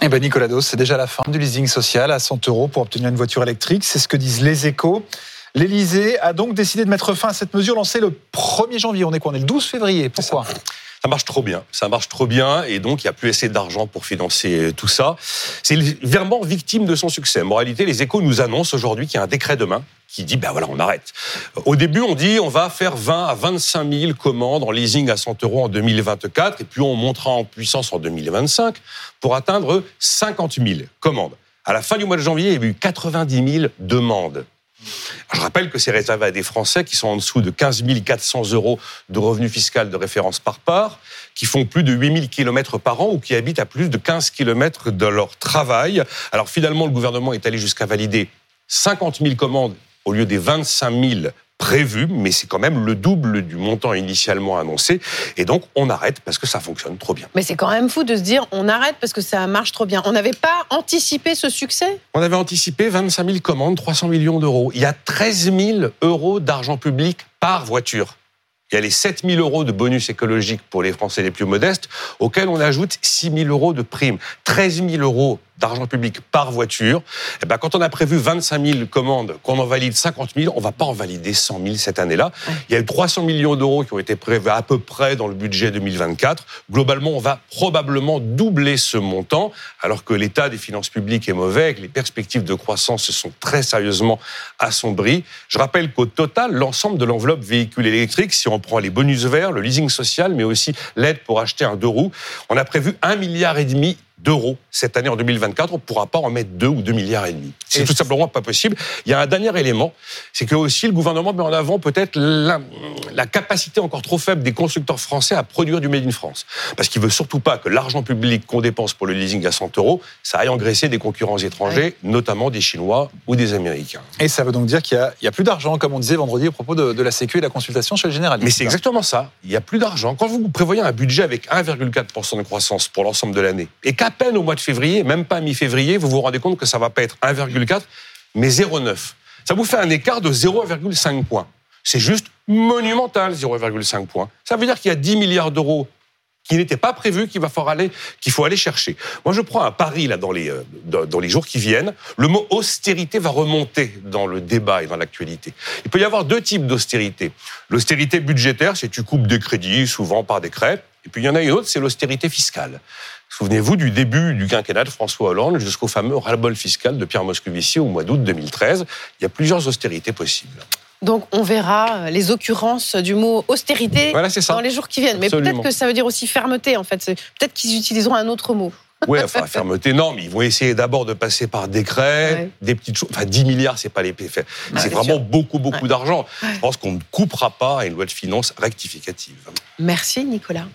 Eh ben Nicolas Dos, c'est déjà la fin du leasing social à 100 euros pour obtenir une voiture électrique. C'est ce que disent les échos. L'Elysée a donc décidé de mettre fin à cette mesure lancée le 1er janvier. On est quoi? On est le 12 février. Pourquoi? Ça marche trop bien. Ça marche trop bien et donc il n'y a plus assez d'argent pour financer tout ça. C'est vraiment victime de son succès. En réalité, les échos nous annoncent aujourd'hui qu'il y a un décret demain qui dit ben voilà, on arrête. Au début, on dit on va faire 20 à 25 000 commandes en leasing à 100 euros en 2024 et puis on montera en puissance en 2025 pour atteindre 50 000 commandes. À la fin du mois de janvier, il y a eu 90 000 demandes. Je rappelle que c'est réservé à des Français qui sont en dessous de 15 400 euros de revenus fiscal de référence par part, qui font plus de 8 000 km par an ou qui habitent à plus de 15 km de leur travail. Alors finalement, le gouvernement est allé jusqu'à valider 50 000 commandes au lieu des 25 000 prévu, mais c'est quand même le double du montant initialement annoncé. Et donc, on arrête parce que ça fonctionne trop bien. Mais c'est quand même fou de se dire, on arrête parce que ça marche trop bien. On n'avait pas anticipé ce succès? On avait anticipé 25 000 commandes, 300 millions d'euros. Il y a 13 000 euros d'argent public par voiture. Il y a les 7 000 euros de bonus écologique pour les Français les plus modestes, auxquels on ajoute 6 000 euros de primes. 13 000 euros d'argent public par voiture, eh ben, quand on a prévu 25 000 commandes, qu'on en valide 50 000, on va pas en valider 100 000 cette année-là. Il y a eu 300 millions d'euros qui ont été prévus à peu près dans le budget 2024. Globalement, on va probablement doubler ce montant, alors que l'état des finances publiques est mauvais, que les perspectives de croissance se sont très sérieusement assombries. Je rappelle qu'au total, l'ensemble de l'enveloppe véhicule électrique, si on prend les bonus verts, le leasing social, mais aussi l'aide pour acheter un deux roues, on a prévu un milliard et demi d'euros cette année en 2024, on ne pourra pas en mettre 2 ou 2 milliards et demi. C'est tout simplement pas possible. Il y a un dernier élément, c'est que aussi le gouvernement met en avant peut-être la, capacité encore trop faible des constructeurs français à produire du Made in France. Parce qu'il veut surtout pas que l'argent public qu'on dépense pour le leasing à 100 euros, ça aille engraisser des concurrents étrangers, notamment des Chinois ou des Américains. Et ça veut donc dire qu'il n'y a, plus d'argent, comme on disait vendredi à propos de, la Sécu et de la consultation chez le général. Mais c'est exactement ça. Il n'y a plus d'argent. Quand vous prévoyez un budget avec 1,4% de croissance pour l'ensemble de l'année, et qu'à peine au mois de février, même pas mi-février, vous vous rendez compte que ça va pas être 1,4, mais 0,9. Ça vous fait un écart de 0,5 points. C'est juste monumental, 0,5 points. Ça veut dire qu'il y a 10 milliards d'euros qui n'étaient pas prévus, qu'il va falloir aller, qu'il faut aller chercher. Moi, je prends un pari là dans les euh, dans les jours qui viennent. Le mot austérité va remonter dans le débat et dans l'actualité. Il peut y avoir deux types d'austérité. L'austérité budgétaire, c'est tu coupes des crédits, souvent par décret. Et puis il y en a une autre, c'est l'austérité fiscale. Souvenez-vous du début du quinquennat de François Hollande jusqu'au fameux ras-le-bol fiscal de Pierre Moscovici au mois d'août 2013. Il y a plusieurs austérités possibles. Donc on verra les occurrences du mot austérité dans les jours qui viennent. Mais peut-être que ça veut dire aussi fermeté en fait. Peut-être qu'ils utiliseront un autre mot. Oui, enfin, fermeté, non, mais ils vont essayer d'abord de passer par décret, des petites choses. Enfin, 10 milliards, c'est pas les C'est vraiment beaucoup, beaucoup d'argent. Je pense qu'on ne coupera pas à une loi de finances rectificative. Merci, Nicolas.